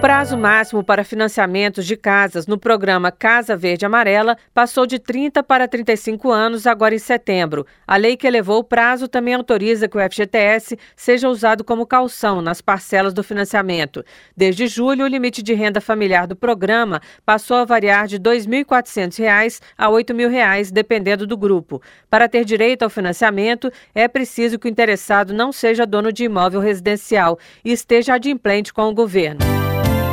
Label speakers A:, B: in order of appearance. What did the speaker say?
A: prazo máximo para financiamentos de casas no programa Casa Verde Amarela passou de 30 para 35 anos agora em setembro. A lei que elevou o prazo também autoriza que o FGTS seja usado como calção nas parcelas do financiamento. Desde julho, o limite de renda familiar do programa passou a variar de R$ 2.400 a R$ 8.000, dependendo do grupo. Para ter direito ao financiamento, é preciso que o interessado não seja dono de imóvel residencial e esteja adimplente com o governo.